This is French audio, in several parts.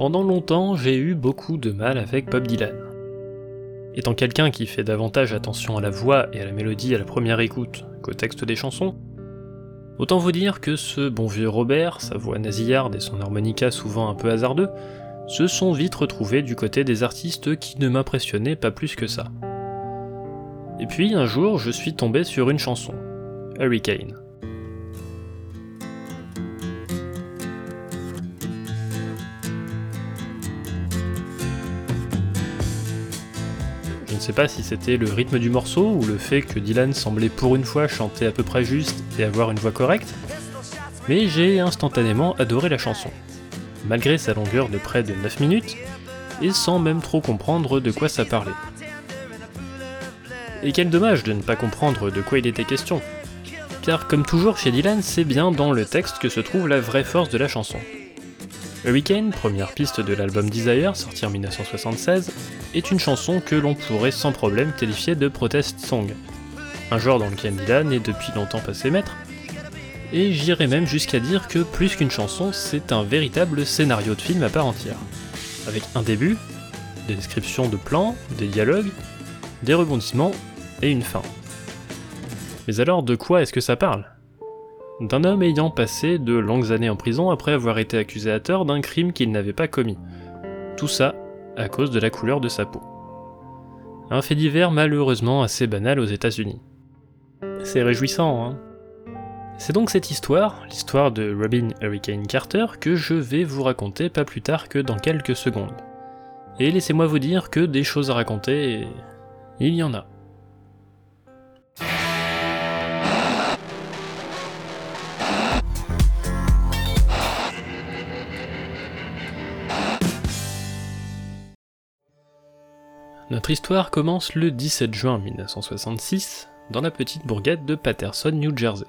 Pendant longtemps, j'ai eu beaucoup de mal avec Bob Dylan. Étant quelqu'un qui fait davantage attention à la voix et à la mélodie à la première écoute qu'au texte des chansons, autant vous dire que ce bon vieux Robert, sa voix nasillarde et son harmonica souvent un peu hasardeux, se sont vite retrouvés du côté des artistes qui ne m'impressionnaient pas plus que ça. Et puis un jour, je suis tombé sur une chanson, Hurricane. Ne sais pas si c'était le rythme du morceau ou le fait que Dylan semblait pour une fois chanter à peu près juste et avoir une voix correcte, mais j'ai instantanément adoré la chanson, malgré sa longueur de près de 9 minutes, et sans même trop comprendre de quoi ça parlait. Et quel dommage de ne pas comprendre de quoi il était question, car comme toujours chez Dylan, c'est bien dans le texte que se trouve la vraie force de la chanson. Hurricane, première piste de l'album Desire, sorti en 1976, est une chanson que l'on pourrait sans problème qualifier de protest song. Un genre dans lequel Dylan est depuis longtemps passé maître, et j'irais même jusqu'à dire que plus qu'une chanson, c'est un véritable scénario de film à part entière. Avec un début, des descriptions de plans, des dialogues, des rebondissements et une fin. Mais alors de quoi est-ce que ça parle? D'un homme ayant passé de longues années en prison après avoir été accusé à tort d'un crime qu'il n'avait pas commis. Tout ça à cause de la couleur de sa peau. Un fait divers malheureusement assez banal aux États-Unis. C'est réjouissant, hein C'est donc cette histoire, l'histoire de Robin Hurricane Carter, que je vais vous raconter pas plus tard que dans quelques secondes. Et laissez-moi vous dire que des choses à raconter, il y en a. Notre histoire commence le 17 juin 1966, dans la petite bourgade de Patterson, New Jersey.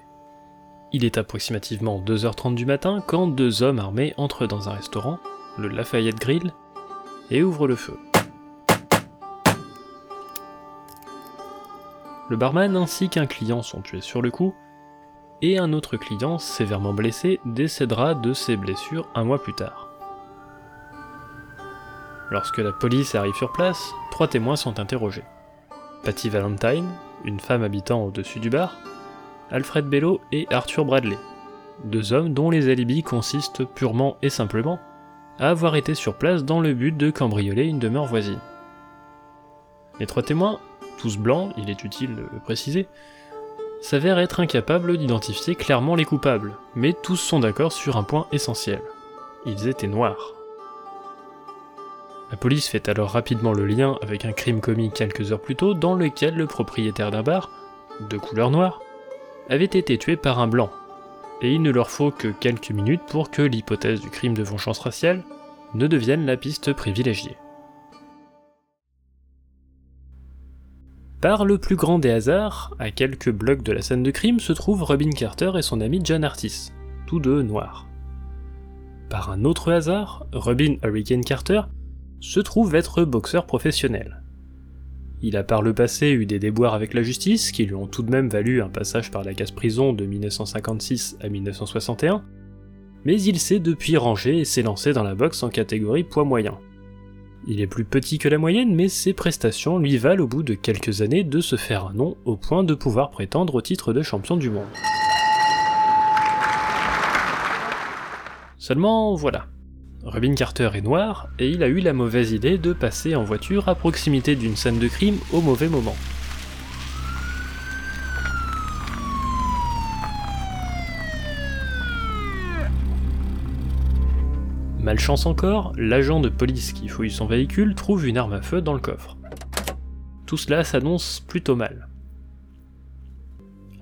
Il est approximativement 2h30 du matin quand deux hommes armés entrent dans un restaurant, le Lafayette Grill, et ouvrent le feu. Le barman ainsi qu'un client sont tués sur le coup, et un autre client, sévèrement blessé, décédera de ses blessures un mois plus tard. Lorsque la police arrive sur place, trois témoins sont interrogés. Patty Valentine, une femme habitant au-dessus du bar, Alfred Bello et Arthur Bradley, deux hommes dont les alibis consistent purement et simplement à avoir été sur place dans le but de cambrioler une demeure voisine. Les trois témoins, tous blancs, il est utile de le préciser, s'avèrent être incapables d'identifier clairement les coupables, mais tous sont d'accord sur un point essentiel. Ils étaient noirs. La police fait alors rapidement le lien avec un crime commis quelques heures plus tôt dans lequel le propriétaire d'un bar, de couleur noire, avait été tué par un blanc. Et il ne leur faut que quelques minutes pour que l'hypothèse du crime de vengeance raciale ne devienne la piste privilégiée. Par le plus grand des hasards, à quelques blocs de la scène de crime se trouvent Robin Carter et son ami John Artis, tous deux noirs. Par un autre hasard, Robin Hurricane Carter se trouve être boxeur professionnel. Il a par le passé eu des déboires avec la justice qui lui ont tout de même valu un passage par la case prison de 1956 à 1961, mais il s'est depuis rangé et s'est lancé dans la boxe en catégorie poids moyen. Il est plus petit que la moyenne, mais ses prestations lui valent au bout de quelques années de se faire un nom au point de pouvoir prétendre au titre de champion du monde. Seulement voilà, Robin Carter est noir, et il a eu la mauvaise idée de passer en voiture à proximité d'une scène de crime au mauvais moment. Malchance encore, l'agent de police qui fouille son véhicule trouve une arme à feu dans le coffre. Tout cela s'annonce plutôt mal.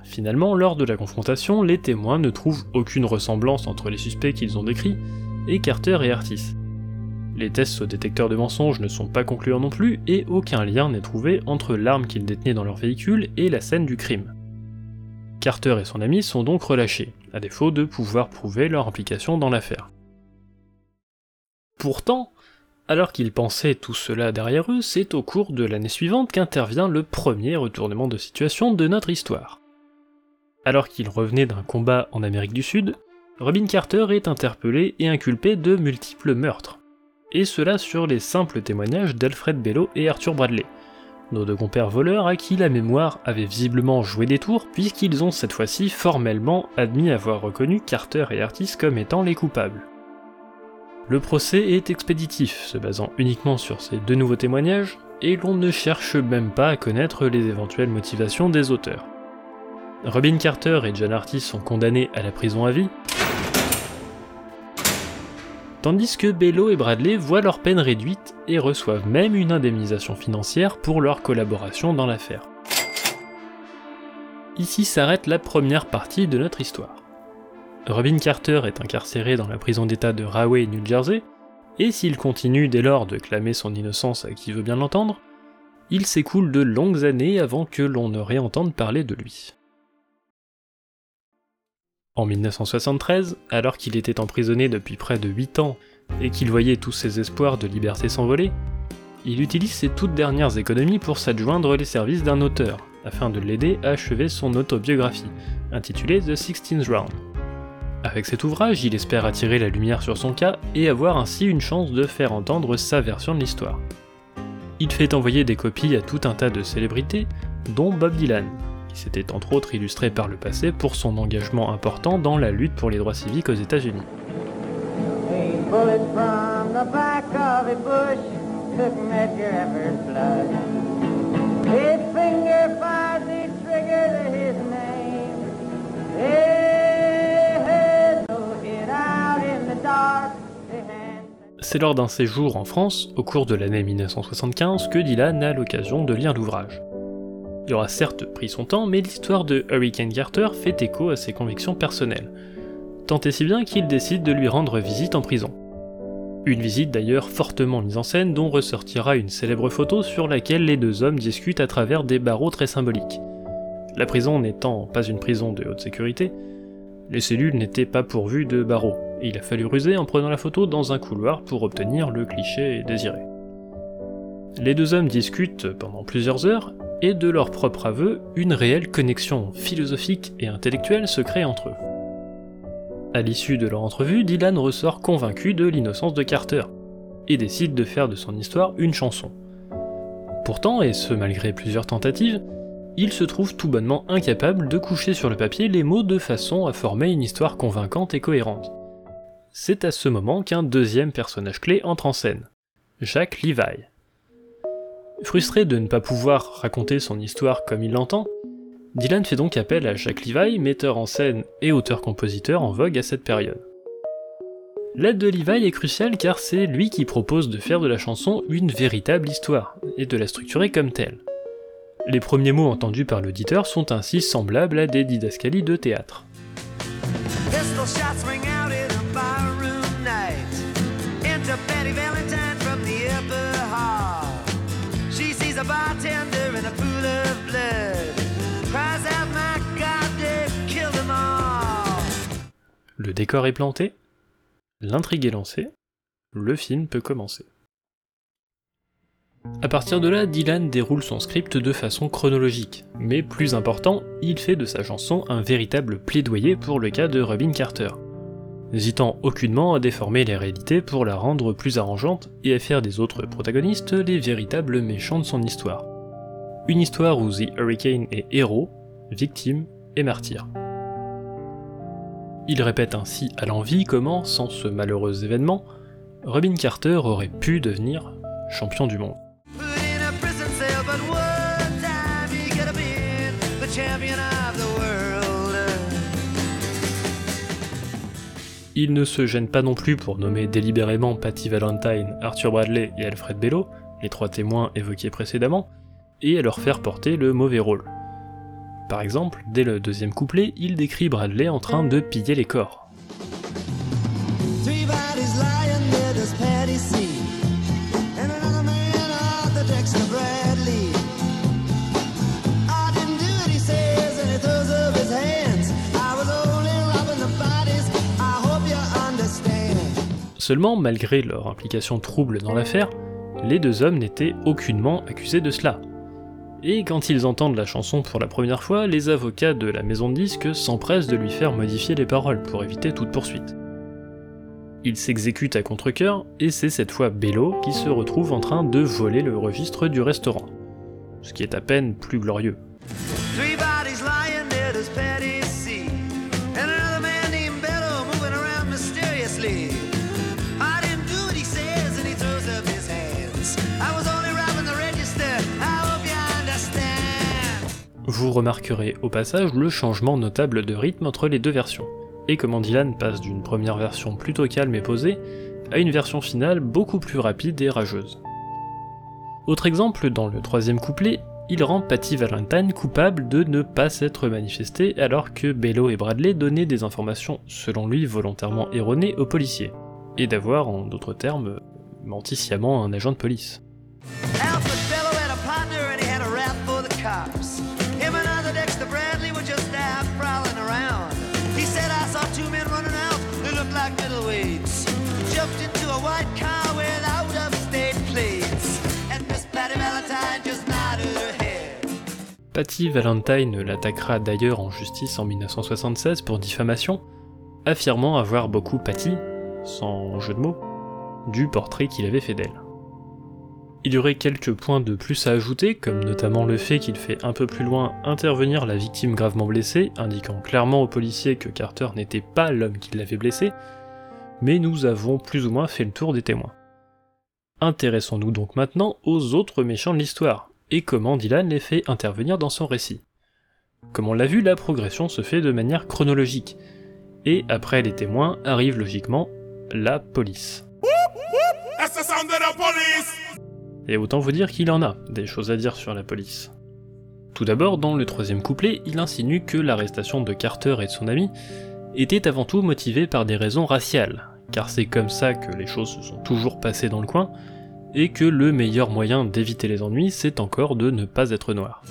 Finalement, lors de la confrontation, les témoins ne trouvent aucune ressemblance entre les suspects qu'ils ont décrits et Carter et Artis. Les tests au détecteur de mensonges ne sont pas concluants non plus et aucun lien n'est trouvé entre l'arme qu'ils détenaient dans leur véhicule et la scène du crime. Carter et son ami sont donc relâchés, à défaut de pouvoir prouver leur implication dans l'affaire. Pourtant, alors qu'ils pensaient tout cela derrière eux, c'est au cours de l'année suivante qu'intervient le premier retournement de situation de notre histoire. Alors qu'ils revenaient d'un combat en Amérique du Sud, Robin Carter est interpellé et inculpé de multiples meurtres. et cela sur les simples témoignages d'Alfred Bello et Arthur Bradley, nos deux compères voleurs à qui la mémoire avait visiblement joué des tours, puisqu'ils ont cette fois-ci formellement admis avoir reconnu Carter et Artis comme étant les coupables. Le procès est expéditif, se basant uniquement sur ces deux nouveaux témoignages, et l'on ne cherche même pas à connaître les éventuelles motivations des auteurs. Robin Carter et John Artis sont condamnés à la prison à vie, tandis que Bello et Bradley voient leur peine réduite et reçoivent même une indemnisation financière pour leur collaboration dans l'affaire. Ici s'arrête la première partie de notre histoire. Robin Carter est incarcéré dans la prison d'État de Rahway, New Jersey, et s'il continue dès lors de clamer son innocence à qui veut bien l'entendre, il s'écoule de longues années avant que l'on ne réentende parler de lui. En 1973, alors qu'il était emprisonné depuis près de 8 ans et qu'il voyait tous ses espoirs de liberté s'envoler, il utilise ses toutes dernières économies pour s'adjoindre les services d'un auteur, afin de l'aider à achever son autobiographie, intitulée The Sixteenth Round. Avec cet ouvrage, il espère attirer la lumière sur son cas et avoir ainsi une chance de faire entendre sa version de l'histoire. Il fait envoyer des copies à tout un tas de célébrités, dont Bob Dylan, s'était entre autres illustré par le passé pour son engagement important dans la lutte pour les droits civiques aux États-Unis. C'est lors d'un séjour en France, au cours de l'année 1975, que Dylan a l'occasion de lire l'ouvrage. Il aura certes pris son temps, mais l'histoire de Hurricane Carter fait écho à ses convictions personnelles, tant et si bien qu'il décide de lui rendre visite en prison. Une visite d'ailleurs fortement mise en scène dont ressortira une célèbre photo sur laquelle les deux hommes discutent à travers des barreaux très symboliques. La prison n'étant pas une prison de haute sécurité, les cellules n'étaient pas pourvues de barreaux, et il a fallu ruser en prenant la photo dans un couloir pour obtenir le cliché désiré. Les deux hommes discutent pendant plusieurs heures, et de leur propre aveu, une réelle connexion philosophique et intellectuelle se crée entre eux. À l'issue de leur entrevue, Dylan ressort convaincu de l'innocence de Carter, et décide de faire de son histoire une chanson. Pourtant, et ce malgré plusieurs tentatives, il se trouve tout bonnement incapable de coucher sur le papier les mots de façon à former une histoire convaincante et cohérente. C'est à ce moment qu'un deuxième personnage clé entre en scène, Jacques Levi. Frustré de ne pas pouvoir raconter son histoire comme il l'entend, Dylan fait donc appel à Jacques Levi, metteur en scène et auteur-compositeur en vogue à cette période. L'aide de Levi est cruciale car c'est lui qui propose de faire de la chanson une véritable histoire, et de la structurer comme telle. Les premiers mots entendus par l'auditeur sont ainsi semblables à des didascalies de théâtre. Le décor est planté, l'intrigue est lancée, le film peut commencer. A partir de là, Dylan déroule son script de façon chronologique, mais plus important, il fait de sa chanson un véritable plaidoyer pour le cas de Robin Carter, n'hésitant aucunement à déformer les réalités pour la rendre plus arrangeante et à faire des autres protagonistes les véritables méchants de son histoire. Une histoire où The Hurricane est héros, victime et martyr. Il répète ainsi à l'envie comment, sans ce malheureux événement, Robin Carter aurait pu devenir champion du monde. Il ne se gêne pas non plus pour nommer délibérément Patty Valentine, Arthur Bradley et Alfred Bello, les trois témoins évoqués précédemment, et à leur faire porter le mauvais rôle. Par exemple, dès le deuxième couplet, il décrit Bradley en train de piller les corps. Seulement, malgré leur implication trouble dans l'affaire, les deux hommes n'étaient aucunement accusés de cela. Et quand ils entendent la chanson pour la première fois, les avocats de la maison de disques s'empressent de lui faire modifier les paroles pour éviter toute poursuite. Il s'exécute à contre-coeur et c'est cette fois Bello qui se retrouve en train de voler le registre du restaurant. Ce qui est à peine plus glorieux. Vous remarquerez au passage le changement notable de rythme entre les deux versions, et comment Dylan passe d'une première version plutôt calme et posée à une version finale beaucoup plus rapide et rageuse. Autre exemple, dans le troisième couplet, il rend Patty Valentine coupable de ne pas s'être manifesté alors que Bello et Bradley donnaient des informations selon lui volontairement erronées aux policiers, et d'avoir, en d'autres termes, menti sciemment un agent de police. Patty Valentine l'attaquera d'ailleurs en justice en 1976 pour diffamation, affirmant avoir beaucoup pâti, sans jeu de mots, du portrait qu'il avait fait d'elle. Il y aurait quelques points de plus à ajouter, comme notamment le fait qu'il fait un peu plus loin intervenir la victime gravement blessée, indiquant clairement aux policiers que Carter n'était pas l'homme qui l'avait blessé, mais nous avons plus ou moins fait le tour des témoins. Intéressons-nous donc maintenant aux autres méchants de l'histoire, et comment Dylan les fait intervenir dans son récit. Comme on l'a vu, la progression se fait de manière chronologique, et après les témoins arrive logiquement la police. Et autant vous dire qu'il en a des choses à dire sur la police. Tout d'abord, dans le troisième couplet, il insinue que l'arrestation de Carter et de son ami était avant tout motivée par des raisons raciales, car c'est comme ça que les choses se sont toujours passées dans le coin, et que le meilleur moyen d'éviter les ennuis, c'est encore de ne pas être noir.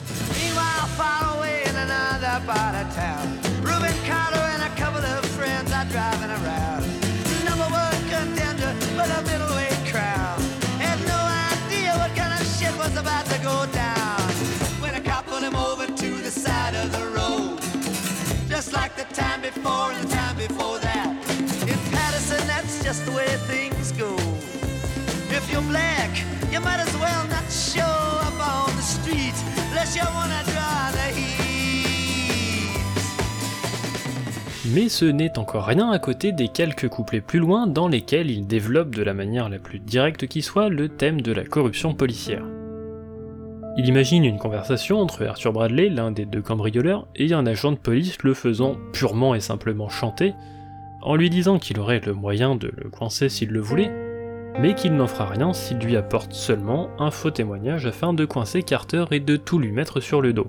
Mais ce n'est encore rien à côté des quelques couplets plus loin dans lesquels il développe de la manière la plus directe qui soit le thème de la corruption policière. Il imagine une conversation entre Arthur Bradley, l'un des deux cambrioleurs, et un agent de police le faisant purement et simplement chanter, en lui disant qu'il aurait le moyen de le coincer s'il le voulait, mais qu'il n'en fera rien s'il lui apporte seulement un faux témoignage afin de coincer Carter et de tout lui mettre sur le dos.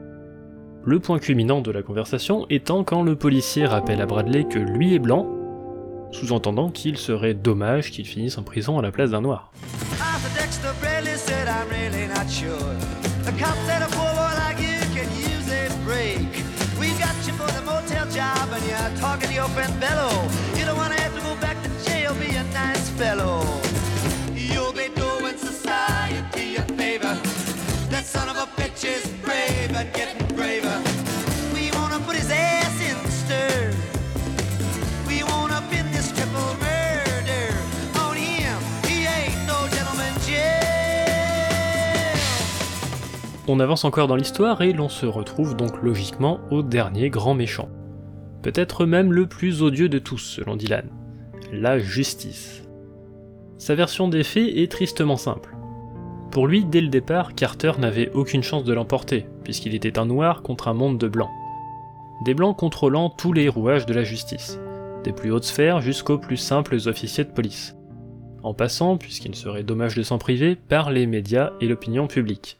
Le point culminant de la conversation étant quand le policier rappelle à Bradley que lui est blanc, sous-entendant qu'il serait dommage qu'il finisse en prison à la place d'un noir. On avance encore dans l'histoire et l'on se retrouve donc logiquement au dernier grand méchant. Peut-être même le plus odieux de tous selon Dylan. La justice. Sa version des faits est tristement simple. Pour lui, dès le départ, Carter n'avait aucune chance de l'emporter, puisqu'il était un noir contre un monde de blancs. Des blancs contrôlant tous les rouages de la justice. des plus hautes sphères jusqu'aux plus simples officiers de police, en passant, puisqu'il serait dommage de s'en priver, par les médias et l'opinion publique.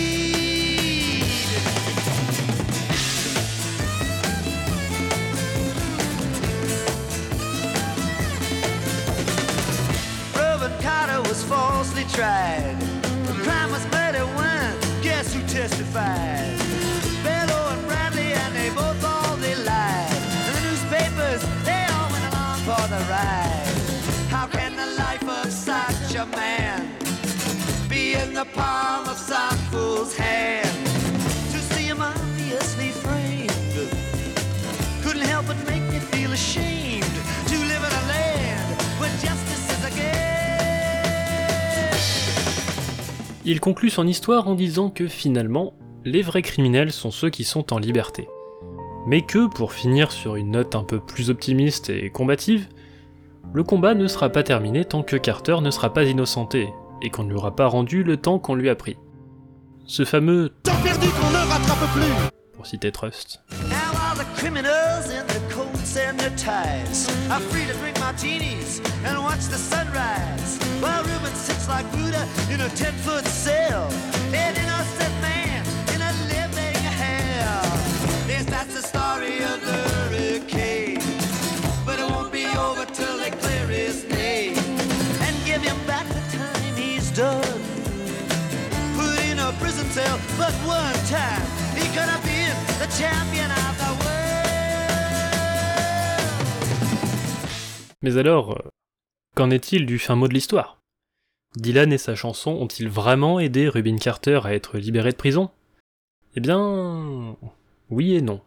Falsely tried. The crime was murder one. Guess who testified? Bellow and Bradley, and they both all they lied. And the newspapers, they all went along for the ride. How can the life of such a man be in the palm of some fool's hand? Il conclut son histoire en disant que finalement, les vrais criminels sont ceux qui sont en liberté. Mais que, pour finir sur une note un peu plus optimiste et combative, le combat ne sera pas terminé tant que Carter ne sera pas innocenté, et qu'on ne lui aura pas rendu le temps qu'on lui a pris. Ce fameux Temps perdu qu'on ne rattrape plus. pour citer Trust. Now put in a prison cell, but one time he could have been the champion of the world. Mais alors, qu'en est-il du fin mot de l'histoire? Dylan et sa chanson ont-ils vraiment aidé Rubin Carter à être libéré de prison? Eh bien... oui et non.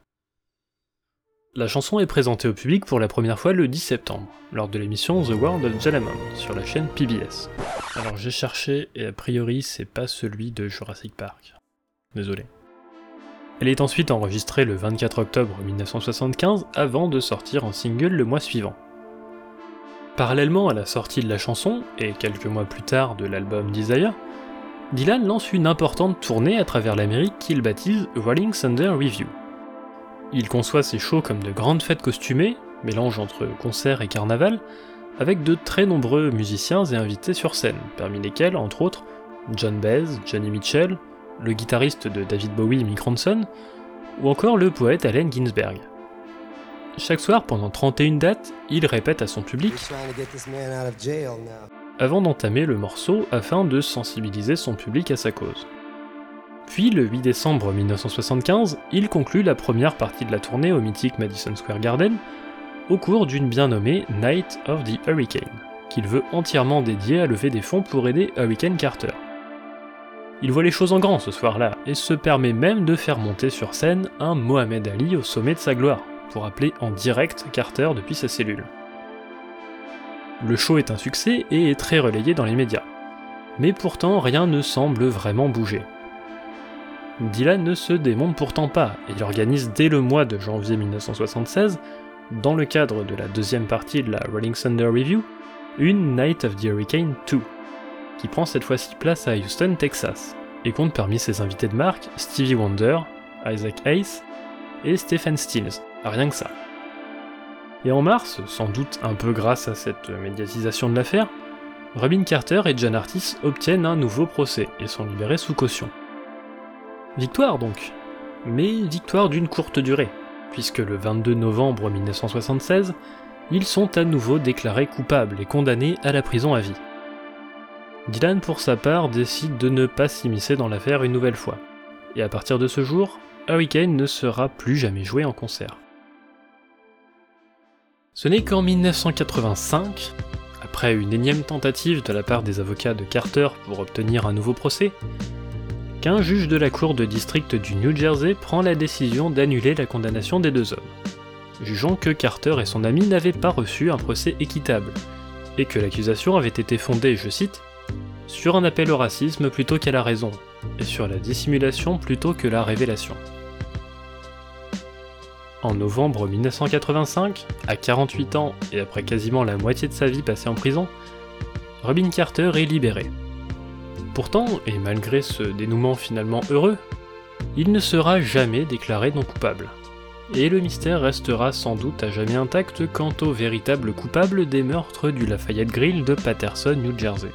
La chanson est présentée au public pour la première fois le 10 septembre, lors de l'émission The World of Jalamon sur la chaîne PBS. Alors j'ai cherché et a priori c'est pas celui de Jurassic Park. Désolé. Elle est ensuite enregistrée le 24 octobre 1975 avant de sortir en single le mois suivant. Parallèlement à la sortie de la chanson, et quelques mois plus tard de l'album Desire, Dylan lance une importante tournée à travers l'Amérique qu'il baptise Rolling Thunder Review. Il conçoit ses shows comme de grandes fêtes costumées, mélange entre concert et carnaval, avec de très nombreux musiciens et invités sur scène, parmi lesquels, entre autres, John Baez, Johnny Mitchell, le guitariste de David Bowie Mick Ronson, ou encore le poète Allen Ginsberg. Chaque soir, pendant 31 dates, il répète à son public avant d'entamer le morceau afin de sensibiliser son public à sa cause. Puis, le 8 décembre 1975, il conclut la première partie de la tournée au mythique Madison Square Garden, au cours d'une bien nommée Night of the Hurricane, qu'il veut entièrement dédier à lever des fonds pour aider Hurricane Carter. Il voit les choses en grand ce soir-là, et se permet même de faire monter sur scène un Mohamed Ali au sommet de sa gloire, pour appeler en direct Carter depuis sa cellule. Le show est un succès et est très relayé dans les médias. Mais pourtant rien ne semble vraiment bouger. Dylan ne se démonte pourtant pas, et il organise dès le mois de janvier 1976, dans le cadre de la deuxième partie de la Rolling Thunder Review, une Night of the Hurricane 2, qui prend cette fois-ci place à Houston, Texas, et compte parmi ses invités de marque Stevie Wonder, Isaac Hayes et Stephen Stills, rien que ça. Et en mars, sans doute un peu grâce à cette médiatisation de l'affaire, Robin Carter et John Artis obtiennent un nouveau procès et sont libérés sous caution. Victoire donc, mais victoire d'une courte durée, puisque le 22 novembre 1976, ils sont à nouveau déclarés coupables et condamnés à la prison à vie. Dylan, pour sa part, décide de ne pas s'immiscer dans l'affaire une nouvelle fois, et à partir de ce jour, Hurricane ne sera plus jamais joué en concert. Ce n'est qu'en 1985, après une énième tentative de la part des avocats de Carter pour obtenir un nouveau procès, qu'un juge de la cour de district du New Jersey prend la décision d'annuler la condamnation des deux hommes. jugeant que Carter et son ami n'avaient pas reçu un procès équitable, et que l'accusation avait été fondée, je cite, sur un appel au racisme plutôt qu'à la raison, et sur la dissimulation plutôt que la révélation. En novembre 1985, à 48 ans et après quasiment la moitié de sa vie passée en prison, Robin Carter est libéré. Pourtant, et malgré ce dénouement finalement heureux, il ne sera jamais déclaré non coupable. Et le mystère restera sans doute à jamais intact quant au véritable coupable des meurtres du Lafayette Grill de Patterson, New Jersey.